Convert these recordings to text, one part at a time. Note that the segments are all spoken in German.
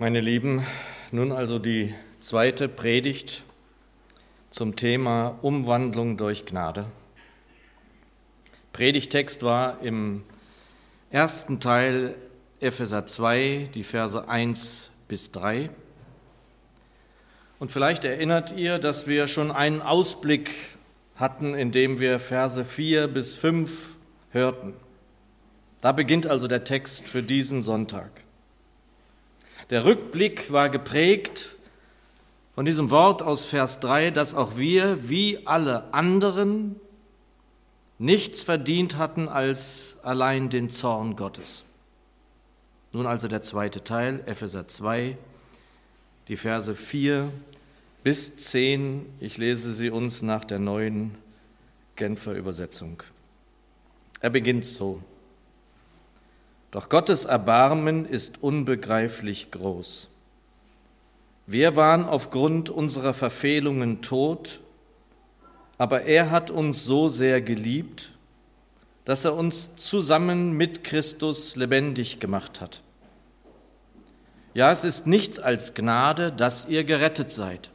Meine Lieben, nun also die zweite Predigt zum Thema Umwandlung durch Gnade. Predigtext war im ersten Teil Epheser 2, die Verse 1 bis 3. Und vielleicht erinnert ihr, dass wir schon einen Ausblick hatten, indem wir Verse 4 bis 5 hörten. Da beginnt also der Text für diesen Sonntag. Der Rückblick war geprägt von diesem Wort aus Vers 3, dass auch wir, wie alle anderen, nichts verdient hatten als allein den Zorn Gottes. Nun also der zweite Teil, Epheser 2, die Verse 4 bis 10. Ich lese sie uns nach der neuen Genfer Übersetzung. Er beginnt so. Doch Gottes Erbarmen ist unbegreiflich groß. Wir waren aufgrund unserer Verfehlungen tot, aber er hat uns so sehr geliebt, dass er uns zusammen mit Christus lebendig gemacht hat. Ja, es ist nichts als Gnade, dass ihr gerettet seid.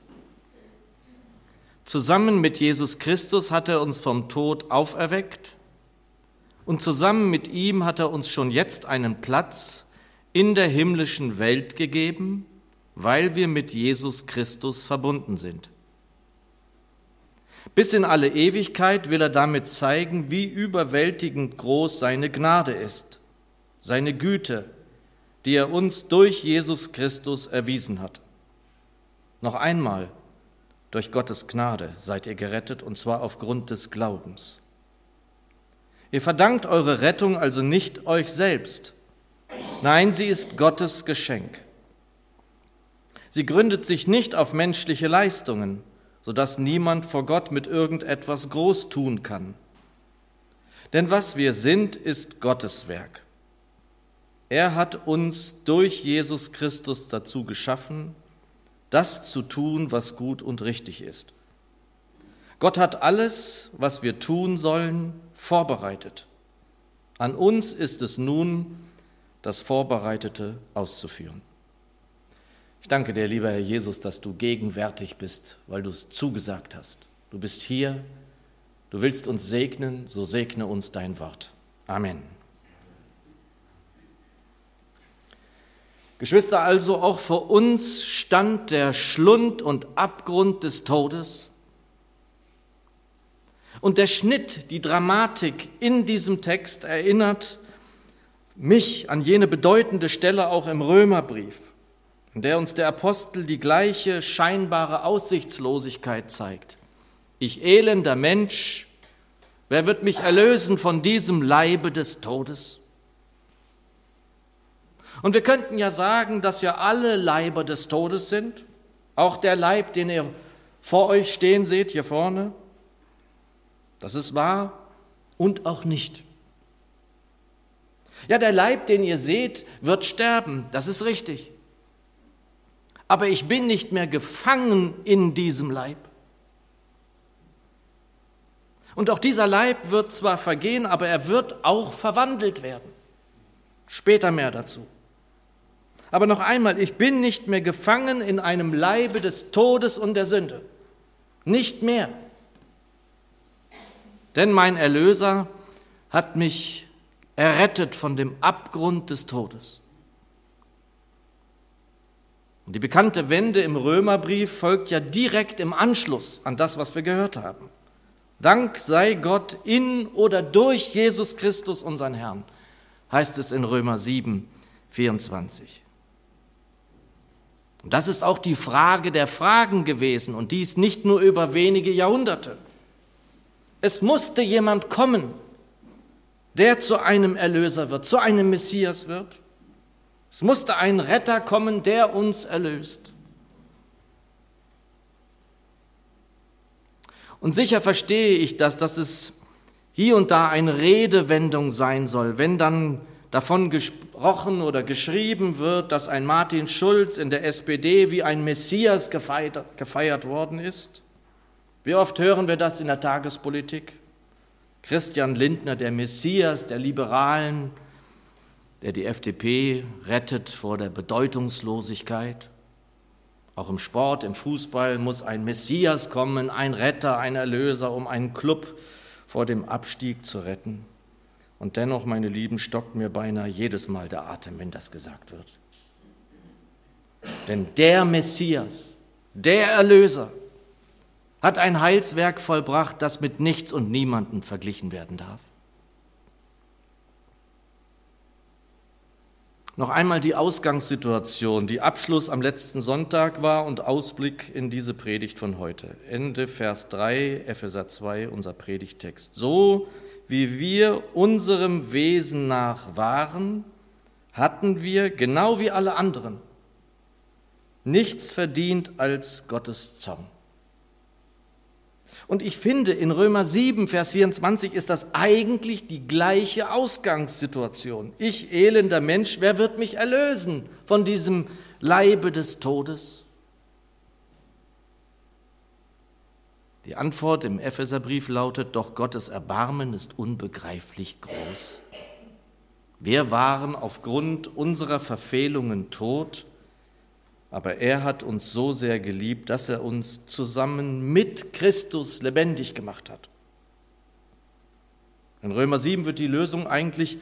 Zusammen mit Jesus Christus hat er uns vom Tod auferweckt und zusammen mit ihm hat er uns schon jetzt einen Platz in der himmlischen Welt gegeben, weil wir mit Jesus Christus verbunden sind. Bis in alle Ewigkeit will er damit zeigen, wie überwältigend groß seine Gnade ist, seine Güte, die er uns durch Jesus Christus erwiesen hat. Noch einmal, durch Gottes Gnade seid ihr gerettet, und zwar aufgrund des Glaubens. Ihr verdankt eure Rettung also nicht euch selbst. Nein, sie ist Gottes Geschenk. Sie gründet sich nicht auf menschliche Leistungen, sodass niemand vor Gott mit irgendetwas groß tun kann. Denn was wir sind, ist Gottes Werk. Er hat uns durch Jesus Christus dazu geschaffen, das zu tun, was gut und richtig ist. Gott hat alles, was wir tun sollen, vorbereitet. An uns ist es nun, das Vorbereitete auszuführen. Ich danke dir, lieber Herr Jesus, dass du gegenwärtig bist, weil du es zugesagt hast. Du bist hier, du willst uns segnen, so segne uns dein Wort. Amen. Geschwister, also auch vor uns stand der Schlund und Abgrund des Todes und der Schnitt, die Dramatik in diesem Text erinnert mich an jene bedeutende Stelle auch im Römerbrief, in der uns der Apostel die gleiche scheinbare Aussichtslosigkeit zeigt. Ich elender Mensch, wer wird mich erlösen von diesem Leibe des Todes? Und wir könnten ja sagen, dass ja alle Leiber des Todes sind, auch der Leib, den ihr vor euch stehen seht, hier vorne. Das ist wahr und auch nicht. Ja, der Leib, den ihr seht, wird sterben, das ist richtig. Aber ich bin nicht mehr gefangen in diesem Leib. Und auch dieser Leib wird zwar vergehen, aber er wird auch verwandelt werden. Später mehr dazu. Aber noch einmal, ich bin nicht mehr gefangen in einem Leibe des Todes und der Sünde. Nicht mehr. Denn mein Erlöser hat mich errettet von dem Abgrund des Todes. Und die bekannte Wende im Römerbrief folgt ja direkt im Anschluss an das, was wir gehört haben. Dank sei Gott in oder durch Jesus Christus, unseren Herrn, heißt es in Römer 7, 24. Und das ist auch die Frage der Fragen gewesen und dies nicht nur über wenige Jahrhunderte. Es musste jemand kommen, der zu einem Erlöser wird, zu einem Messias wird. Es musste ein Retter kommen, der uns erlöst. Und sicher verstehe ich das, dass es hier und da eine Redewendung sein soll, wenn dann davon gesprochen oder geschrieben wird, dass ein Martin Schulz in der SPD wie ein Messias gefeiert, gefeiert worden ist. Wie oft hören wir das in der Tagespolitik? Christian Lindner, der Messias der Liberalen, der die FDP rettet vor der Bedeutungslosigkeit. Auch im Sport, im Fußball muss ein Messias kommen, ein Retter, ein Erlöser, um einen Club vor dem Abstieg zu retten. Und dennoch, meine Lieben, stockt mir beinahe jedes Mal der Atem, wenn das gesagt wird. Denn der Messias, der Erlöser, hat ein Heilswerk vollbracht, das mit nichts und niemandem verglichen werden darf. Noch einmal die Ausgangssituation, die Abschluss am letzten Sonntag war und Ausblick in diese Predigt von heute. Ende Vers 3, Epheser 2, unser Predigtext. So wie wir unserem Wesen nach waren, hatten wir, genau wie alle anderen, nichts verdient als Gottes Zorn. Und ich finde, in Römer 7, Vers 24 ist das eigentlich die gleiche Ausgangssituation. Ich, elender Mensch, wer wird mich erlösen von diesem Leibe des Todes? Die Antwort im Epheserbrief lautet, doch Gottes Erbarmen ist unbegreiflich groß. Wir waren aufgrund unserer Verfehlungen tot, aber er hat uns so sehr geliebt, dass er uns zusammen mit Christus lebendig gemacht hat. In Römer 7 wird die Lösung eigentlich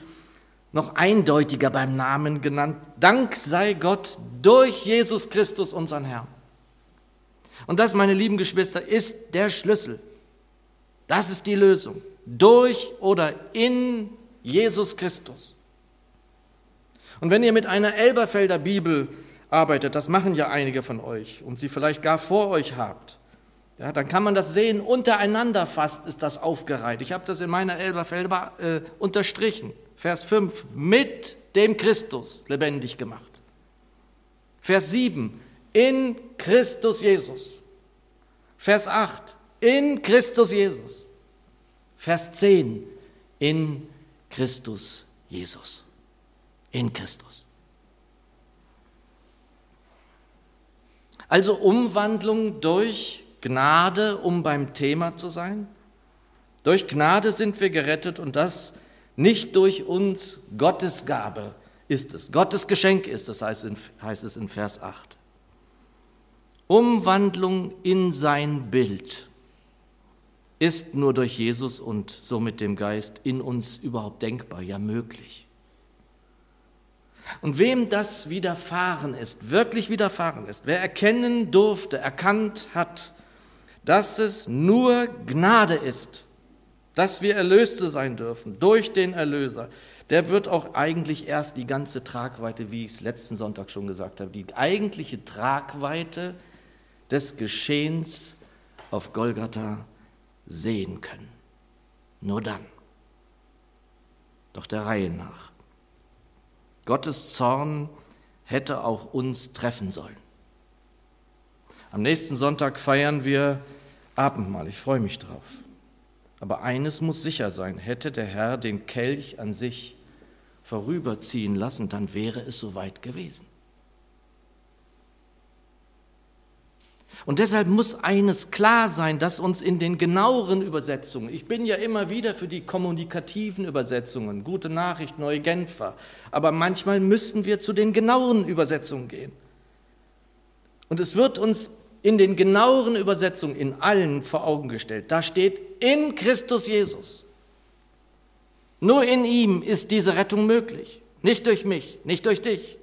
noch eindeutiger beim Namen genannt. Dank sei Gott durch Jesus Christus, unseren Herrn. Und das, meine lieben Geschwister, ist der Schlüssel. Das ist die Lösung. Durch oder in Jesus Christus. Und wenn ihr mit einer Elberfelder Bibel arbeitet, das machen ja einige von euch und sie vielleicht gar vor euch habt, ja, dann kann man das sehen, untereinander fast ist das aufgereiht. Ich habe das in meiner Elberfelder äh, unterstrichen. Vers 5, mit dem Christus lebendig gemacht. Vers 7, in Christus Jesus. Vers 8, in Christus Jesus. Vers 10, in Christus Jesus. In Christus. Also Umwandlung durch Gnade, um beim Thema zu sein. Durch Gnade sind wir gerettet und das nicht durch uns. Gottes Gabe ist es. Gottes Geschenk ist es, heißt, es in Vers 8. Umwandlung in sein Bild ist nur durch Jesus und somit dem Geist in uns überhaupt denkbar, ja möglich. Und wem das widerfahren ist, wirklich widerfahren ist, wer erkennen durfte, erkannt hat, dass es nur Gnade ist, dass wir Erlöste sein dürfen durch den Erlöser, der wird auch eigentlich erst die ganze Tragweite, wie ich es letzten Sonntag schon gesagt habe, die eigentliche Tragweite des Geschehens auf Golgatha sehen können. Nur dann. Doch der Reihe nach. Gottes Zorn hätte auch uns treffen sollen. Am nächsten Sonntag feiern wir Abendmahl. Ich freue mich drauf. Aber eines muss sicher sein, hätte der Herr den Kelch an sich vorüberziehen lassen, dann wäre es soweit gewesen. Und deshalb muss eines klar sein, dass uns in den genaueren Übersetzungen, ich bin ja immer wieder für die kommunikativen Übersetzungen, gute Nachricht, neue Genfer, aber manchmal müssen wir zu den genaueren Übersetzungen gehen. Und es wird uns in den genaueren Übersetzungen in allen vor Augen gestellt. Da steht in Christus Jesus. Nur in ihm ist diese Rettung möglich. Nicht durch mich, nicht durch dich,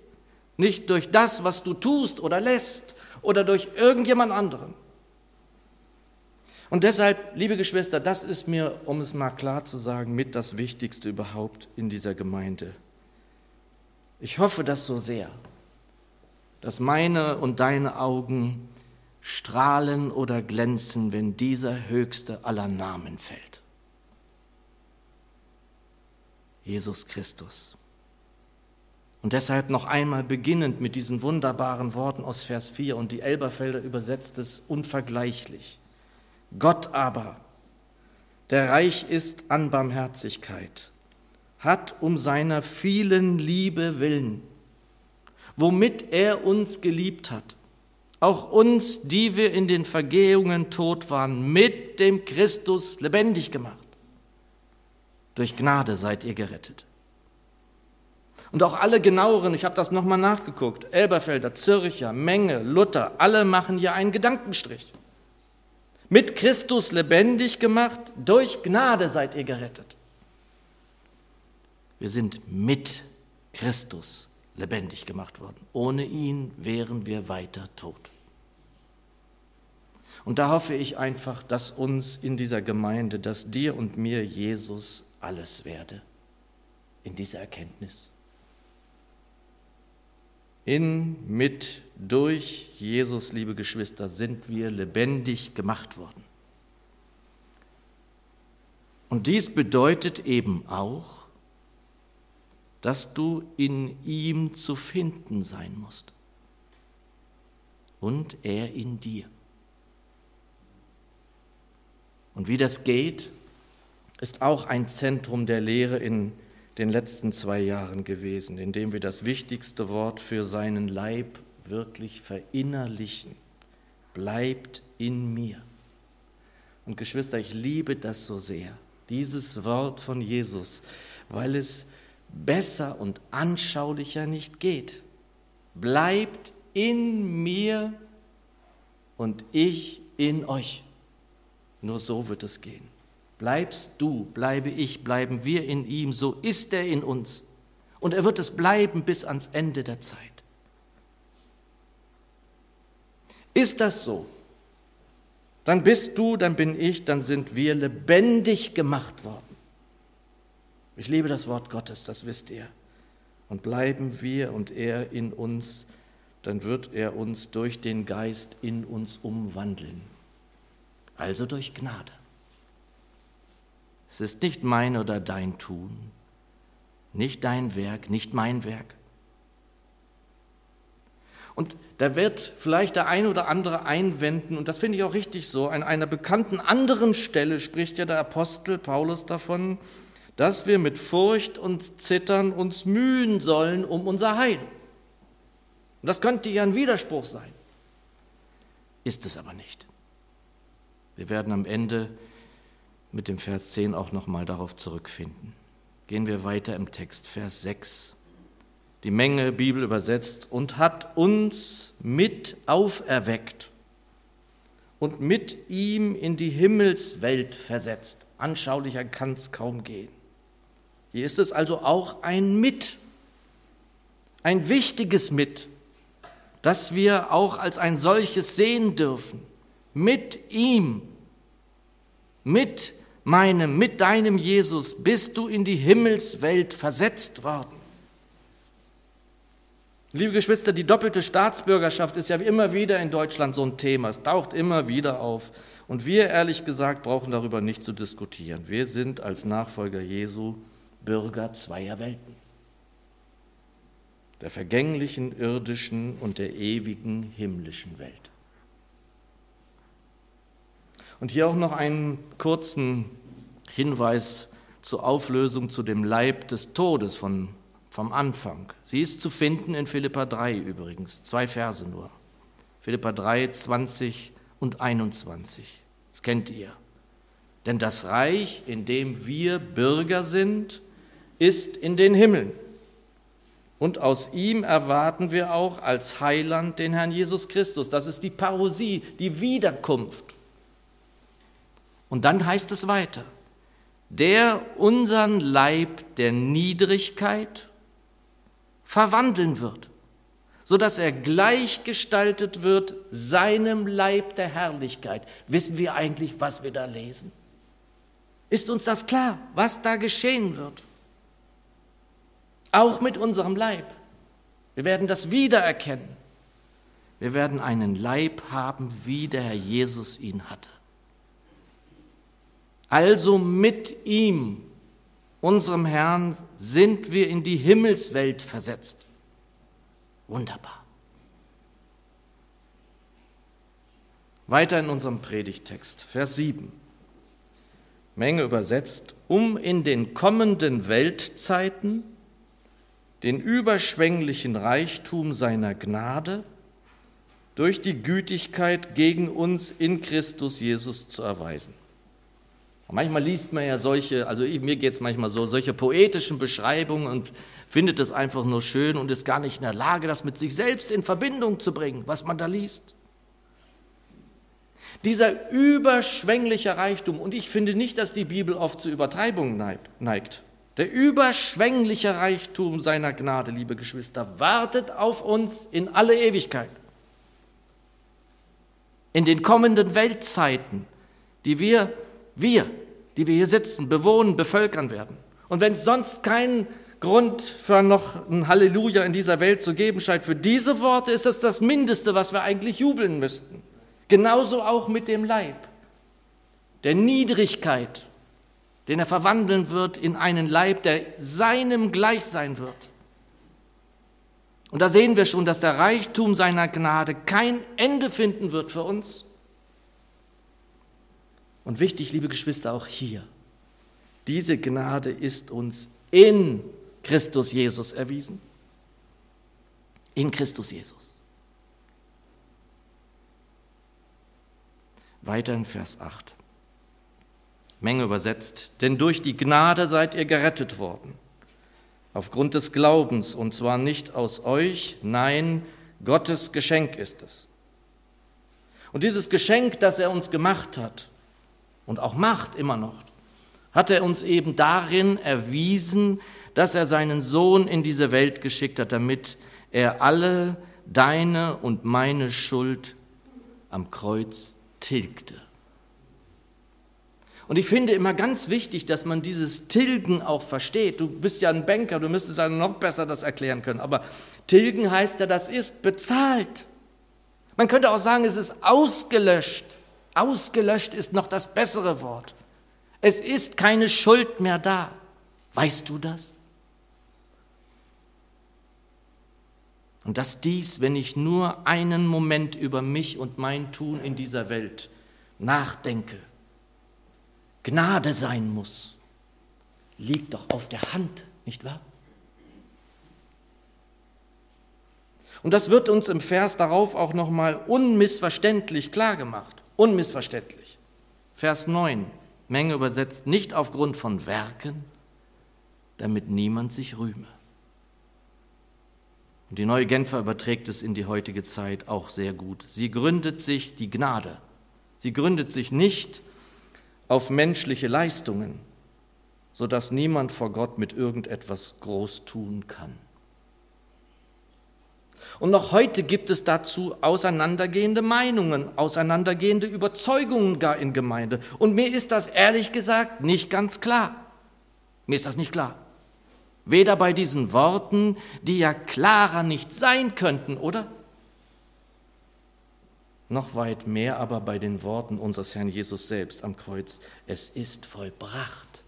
nicht durch das, was du tust oder lässt, oder durch irgendjemand anderen. Und deshalb, liebe Geschwister, das ist mir, um es mal klar zu sagen, mit das Wichtigste überhaupt in dieser Gemeinde. Ich hoffe das so sehr, dass meine und deine Augen strahlen oder glänzen, wenn dieser höchste aller Namen fällt. Jesus Christus. Und deshalb noch einmal beginnend mit diesen wunderbaren Worten aus Vers 4 und die Elberfelder übersetzt es unvergleichlich. Gott aber, der reich ist an Barmherzigkeit, hat um seiner vielen Liebe willen, womit er uns geliebt hat, auch uns, die wir in den Vergehungen tot waren, mit dem Christus lebendig gemacht. Durch Gnade seid ihr gerettet. Und auch alle genaueren, ich habe das nochmal nachgeguckt, Elberfelder, Zürcher, Menge, Luther, alle machen hier einen Gedankenstrich. Mit Christus lebendig gemacht, durch Gnade seid ihr gerettet. Wir sind mit Christus lebendig gemacht worden. Ohne ihn wären wir weiter tot. Und da hoffe ich einfach, dass uns in dieser Gemeinde, dass dir und mir Jesus alles werde, in dieser Erkenntnis. In, mit, durch Jesus, liebe Geschwister, sind wir lebendig gemacht worden. Und dies bedeutet eben auch, dass du in ihm zu finden sein musst und er in dir. Und wie das geht, ist auch ein Zentrum der Lehre in den letzten zwei Jahren gewesen, indem wir das wichtigste Wort für seinen Leib wirklich verinnerlichen. Bleibt in mir. Und Geschwister, ich liebe das so sehr, dieses Wort von Jesus, weil es besser und anschaulicher nicht geht. Bleibt in mir und ich in euch. Nur so wird es gehen. Bleibst du, bleibe ich, bleiben wir in ihm, so ist er in uns. Und er wird es bleiben bis ans Ende der Zeit. Ist das so? Dann bist du, dann bin ich, dann sind wir lebendig gemacht worden. Ich liebe das Wort Gottes, das wisst ihr. Und bleiben wir und er in uns, dann wird er uns durch den Geist in uns umwandeln also durch Gnade. Es ist nicht mein oder dein Tun, nicht dein Werk, nicht mein Werk. Und da wird vielleicht der ein oder andere einwenden, und das finde ich auch richtig so, an einer bekannten anderen Stelle spricht ja der Apostel Paulus davon, dass wir mit Furcht und Zittern uns mühen sollen um unser Heil. Und das könnte ja ein Widerspruch sein. Ist es aber nicht. Wir werden am Ende mit dem Vers 10 auch nochmal darauf zurückfinden. Gehen wir weiter im Text, Vers 6. Die Menge, Bibel übersetzt, und hat uns mit auferweckt und mit ihm in die Himmelswelt versetzt. Anschaulicher kann es kaum gehen. Hier ist es also auch ein Mit, ein wichtiges Mit, das wir auch als ein solches sehen dürfen. Mit ihm mit meinem, mit deinem Jesus bist du in die Himmelswelt versetzt worden. Liebe Geschwister, die doppelte Staatsbürgerschaft ist ja immer wieder in Deutschland so ein Thema. Es taucht immer wieder auf. Und wir, ehrlich gesagt, brauchen darüber nicht zu diskutieren. Wir sind als Nachfolger Jesu Bürger zweier Welten. Der vergänglichen irdischen und der ewigen himmlischen Welt. Und hier auch noch einen kurzen Hinweis zur Auflösung zu dem Leib des Todes von, vom Anfang. Sie ist zu finden in Philippa 3 übrigens, zwei Verse nur. Philippa 3, 20 und 21. Das kennt ihr. Denn das Reich, in dem wir Bürger sind, ist in den Himmeln. Und aus ihm erwarten wir auch als Heiland den Herrn Jesus Christus. Das ist die Parosie, die Wiederkunft. Und dann heißt es weiter, der unseren Leib der Niedrigkeit verwandeln wird, sodass er gleichgestaltet wird seinem Leib der Herrlichkeit. Wissen wir eigentlich, was wir da lesen? Ist uns das klar, was da geschehen wird? Auch mit unserem Leib. Wir werden das wiedererkennen. Wir werden einen Leib haben, wie der Herr Jesus ihn hatte. Also mit ihm, unserem Herrn, sind wir in die Himmelswelt versetzt. Wunderbar. Weiter in unserem Predigtext, Vers 7. Menge übersetzt, um in den kommenden Weltzeiten den überschwänglichen Reichtum seiner Gnade durch die Gütigkeit gegen uns in Christus Jesus zu erweisen. Manchmal liest man ja solche, also mir geht es manchmal so, solche poetischen Beschreibungen und findet es einfach nur schön und ist gar nicht in der Lage, das mit sich selbst in Verbindung zu bringen, was man da liest. Dieser überschwängliche Reichtum, und ich finde nicht, dass die Bibel oft zu Übertreibungen neigt. Der überschwängliche Reichtum seiner Gnade, liebe Geschwister, wartet auf uns in alle Ewigkeit. In den kommenden Weltzeiten, die wir, wir, die wir hier sitzen, bewohnen, bevölkern werden. Und wenn es sonst keinen Grund für noch ein Halleluja in dieser Welt zu geben scheint, für diese Worte ist das das Mindeste, was wir eigentlich jubeln müssten. Genauso auch mit dem Leib, der Niedrigkeit, den er verwandeln wird in einen Leib, der seinem gleich sein wird. Und da sehen wir schon, dass der Reichtum seiner Gnade kein Ende finden wird für uns. Und wichtig, liebe Geschwister, auch hier, diese Gnade ist uns in Christus Jesus erwiesen. In Christus Jesus. Weiter in Vers 8. Menge übersetzt, denn durch die Gnade seid ihr gerettet worden, aufgrund des Glaubens, und zwar nicht aus euch, nein, Gottes Geschenk ist es. Und dieses Geschenk, das er uns gemacht hat und auch macht immer noch, hat er uns eben darin erwiesen, dass er seinen Sohn in diese Welt geschickt hat, damit er alle deine und meine Schuld am Kreuz tilgte. Und ich finde immer ganz wichtig, dass man dieses Tilgen auch versteht. Du bist ja ein Banker, du müsstest ja noch besser das erklären können. Aber Tilgen heißt ja, das ist bezahlt. Man könnte auch sagen, es ist ausgelöscht. Ausgelöscht ist noch das bessere Wort. Es ist keine Schuld mehr da. Weißt du das? Und dass dies, wenn ich nur einen Moment über mich und mein Tun in dieser Welt nachdenke, Gnade sein muss, liegt doch auf der Hand, nicht wahr? Und das wird uns im Vers darauf auch nochmal unmissverständlich klar gemacht. Unmissverständlich. Vers 9, Menge übersetzt, nicht aufgrund von Werken, damit niemand sich rühme. Und die neue Genfer überträgt es in die heutige Zeit auch sehr gut. Sie gründet sich die Gnade. Sie gründet sich nicht auf menschliche Leistungen, sodass niemand vor Gott mit irgendetwas groß tun kann. Und noch heute gibt es dazu auseinandergehende Meinungen, auseinandergehende Überzeugungen gar in Gemeinde. Und mir ist das ehrlich gesagt nicht ganz klar. Mir ist das nicht klar. Weder bei diesen Worten, die ja klarer nicht sein könnten, oder? Noch weit mehr aber bei den Worten unseres Herrn Jesus selbst am Kreuz. Es ist vollbracht.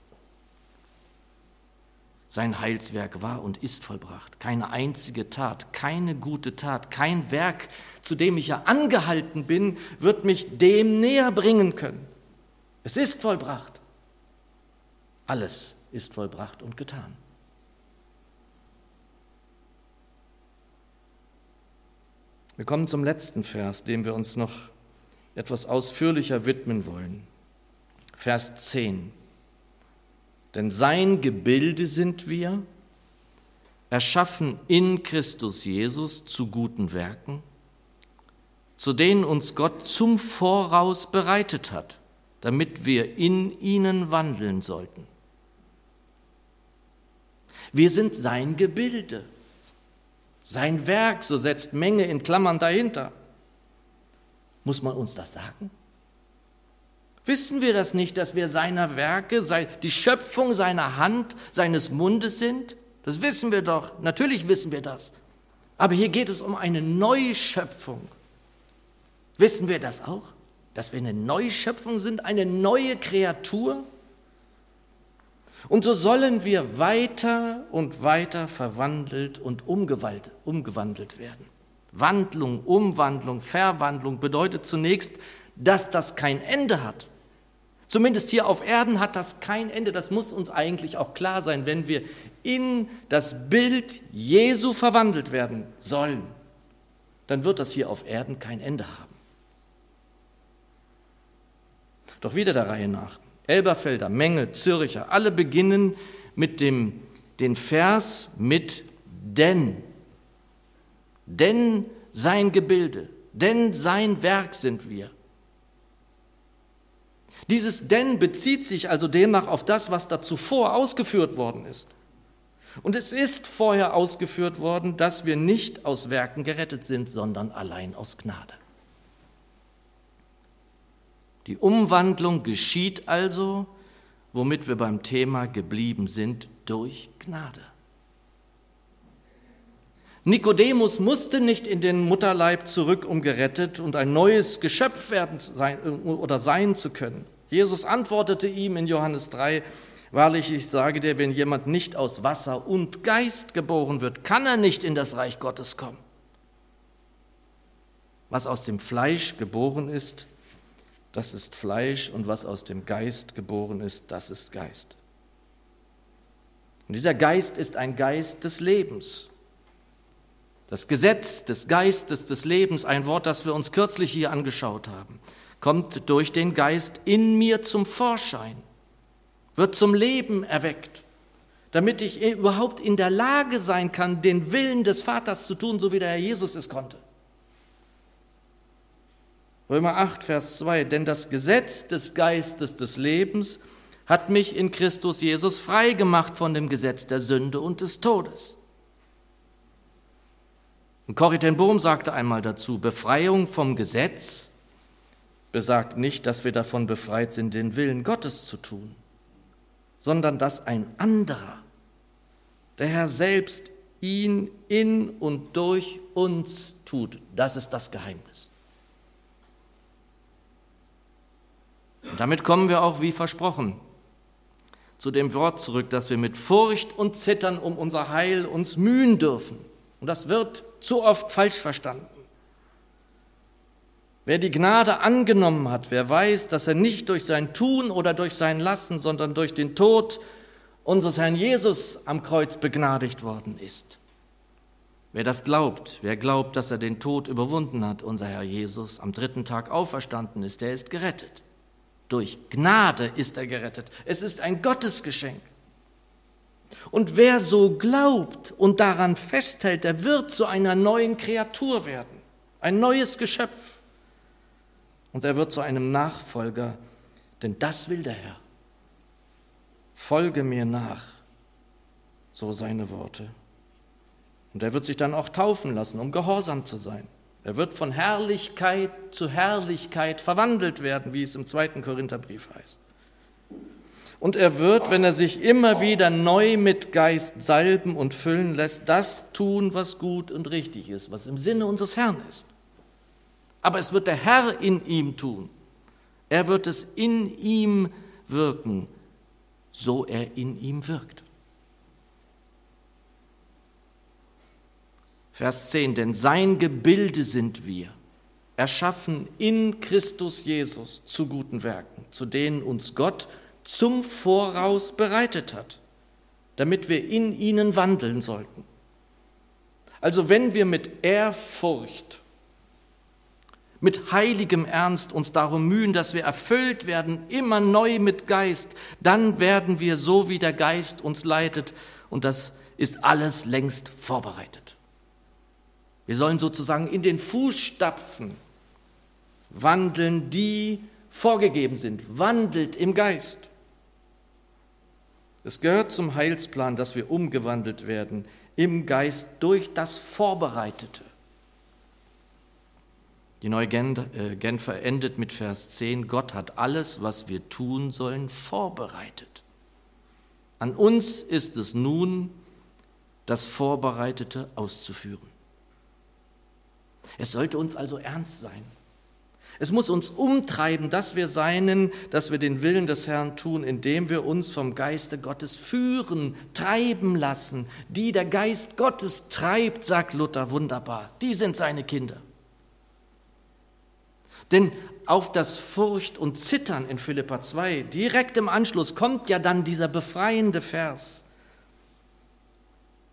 Sein Heilswerk war und ist vollbracht. Keine einzige Tat, keine gute Tat, kein Werk, zu dem ich ja angehalten bin, wird mich dem näher bringen können. Es ist vollbracht. Alles ist vollbracht und getan. Wir kommen zum letzten Vers, dem wir uns noch etwas ausführlicher widmen wollen. Vers 10. Denn sein Gebilde sind wir, erschaffen in Christus Jesus zu guten Werken, zu denen uns Gott zum Voraus bereitet hat, damit wir in ihnen wandeln sollten. Wir sind sein Gebilde. Sein Werk, so setzt Menge in Klammern dahinter. Muss man uns das sagen? Wissen wir das nicht, dass wir seiner Werke, die Schöpfung seiner Hand, seines Mundes sind? Das wissen wir doch, natürlich wissen wir das. Aber hier geht es um eine Neuschöpfung. Wissen wir das auch? Dass wir eine Neuschöpfung sind, eine neue Kreatur? Und so sollen wir weiter und weiter verwandelt und umgewandelt werden. Wandlung, Umwandlung, Verwandlung bedeutet zunächst, dass das kein Ende hat. Zumindest hier auf Erden hat das kein Ende. Das muss uns eigentlich auch klar sein, wenn wir in das Bild Jesu verwandelt werden sollen. Dann wird das hier auf Erden kein Ende haben. Doch wieder der Reihe nach. Elberfelder, Menge, Zürcher, alle beginnen mit dem den Vers mit denn. Denn sein Gebilde, denn sein Werk sind wir. Dieses denn bezieht sich also demnach auf das, was da zuvor ausgeführt worden ist. Und es ist vorher ausgeführt worden, dass wir nicht aus Werken gerettet sind, sondern allein aus Gnade. Die Umwandlung geschieht also, womit wir beim Thema geblieben sind, durch Gnade. Nikodemus musste nicht in den Mutterleib zurück, um gerettet und ein neues Geschöpf werden sein, oder sein zu können. Jesus antwortete ihm in Johannes 3, Wahrlich, ich sage dir, wenn jemand nicht aus Wasser und Geist geboren wird, kann er nicht in das Reich Gottes kommen. Was aus dem Fleisch geboren ist, das ist Fleisch, und was aus dem Geist geboren ist, das ist Geist. Und dieser Geist ist ein Geist des Lebens. Das Gesetz des Geistes des Lebens, ein Wort, das wir uns kürzlich hier angeschaut haben, kommt durch den Geist in mir zum Vorschein, wird zum Leben erweckt, damit ich überhaupt in der Lage sein kann, den Willen des Vaters zu tun, so wie der Herr Jesus es konnte. Römer 8, Vers 2, denn das Gesetz des Geistes des Lebens hat mich in Christus Jesus frei gemacht von dem Gesetz der Sünde und des Todes. Und Corrie ten Bohm sagte einmal dazu, Befreiung vom Gesetz besagt nicht, dass wir davon befreit sind, den Willen Gottes zu tun, sondern dass ein anderer, der Herr selbst, ihn in und durch uns tut. Das ist das Geheimnis. Und damit kommen wir auch, wie versprochen, zu dem Wort zurück, dass wir mit Furcht und Zittern um unser Heil uns mühen dürfen. Und das wird zu oft falsch verstanden. Wer die Gnade angenommen hat, wer weiß, dass er nicht durch sein Tun oder durch sein Lassen, sondern durch den Tod unseres Herrn Jesus am Kreuz begnadigt worden ist. Wer das glaubt, wer glaubt, dass er den Tod überwunden hat, unser Herr Jesus am dritten Tag auferstanden ist, der ist gerettet. Durch Gnade ist er gerettet. Es ist ein Gottesgeschenk. Und wer so glaubt und daran festhält, der wird zu einer neuen Kreatur werden, ein neues Geschöpf. Und er wird zu einem Nachfolger, denn das will der Herr. Folge mir nach, so seine Worte. Und er wird sich dann auch taufen lassen, um gehorsam zu sein. Er wird von Herrlichkeit zu Herrlichkeit verwandelt werden, wie es im zweiten Korintherbrief heißt. Und er wird, wenn er sich immer wieder neu mit Geist salben und füllen lässt, das tun, was gut und richtig ist, was im Sinne unseres Herrn ist. Aber es wird der Herr in ihm tun. Er wird es in ihm wirken, so er in ihm wirkt. Vers 10, denn sein Gebilde sind wir, erschaffen in Christus Jesus zu guten Werken, zu denen uns Gott zum Voraus bereitet hat, damit wir in ihnen wandeln sollten. Also wenn wir mit Ehrfurcht, mit heiligem Ernst uns darum mühen, dass wir erfüllt werden, immer neu mit Geist, dann werden wir so, wie der Geist uns leitet, und das ist alles längst vorbereitet. Wir sollen sozusagen in den Fußstapfen wandeln, die vorgegeben sind. Wandelt im Geist. Es gehört zum Heilsplan, dass wir umgewandelt werden im Geist durch das Vorbereitete. Die neue äh, Genfer endet mit Vers 10, Gott hat alles, was wir tun sollen, vorbereitet. An uns ist es nun, das Vorbereitete auszuführen. Es sollte uns also ernst sein. Es muss uns umtreiben, dass wir seinen, dass wir den Willen des Herrn tun, indem wir uns vom Geiste Gottes führen, treiben lassen. Die der Geist Gottes treibt, sagt Luther wunderbar, die sind seine Kinder. Denn auf das Furcht und Zittern in Philippa 2, direkt im Anschluss, kommt ja dann dieser befreiende Vers.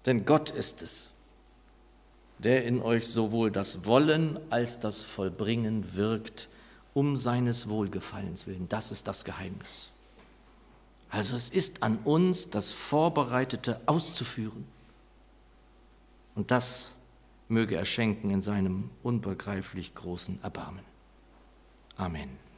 Denn Gott ist es, der in euch sowohl das Wollen als das Vollbringen wirkt, um seines Wohlgefallens willen. Das ist das Geheimnis. Also es ist an uns, das Vorbereitete auszuführen. Und das möge er schenken in seinem unbegreiflich großen Erbarmen. Amen.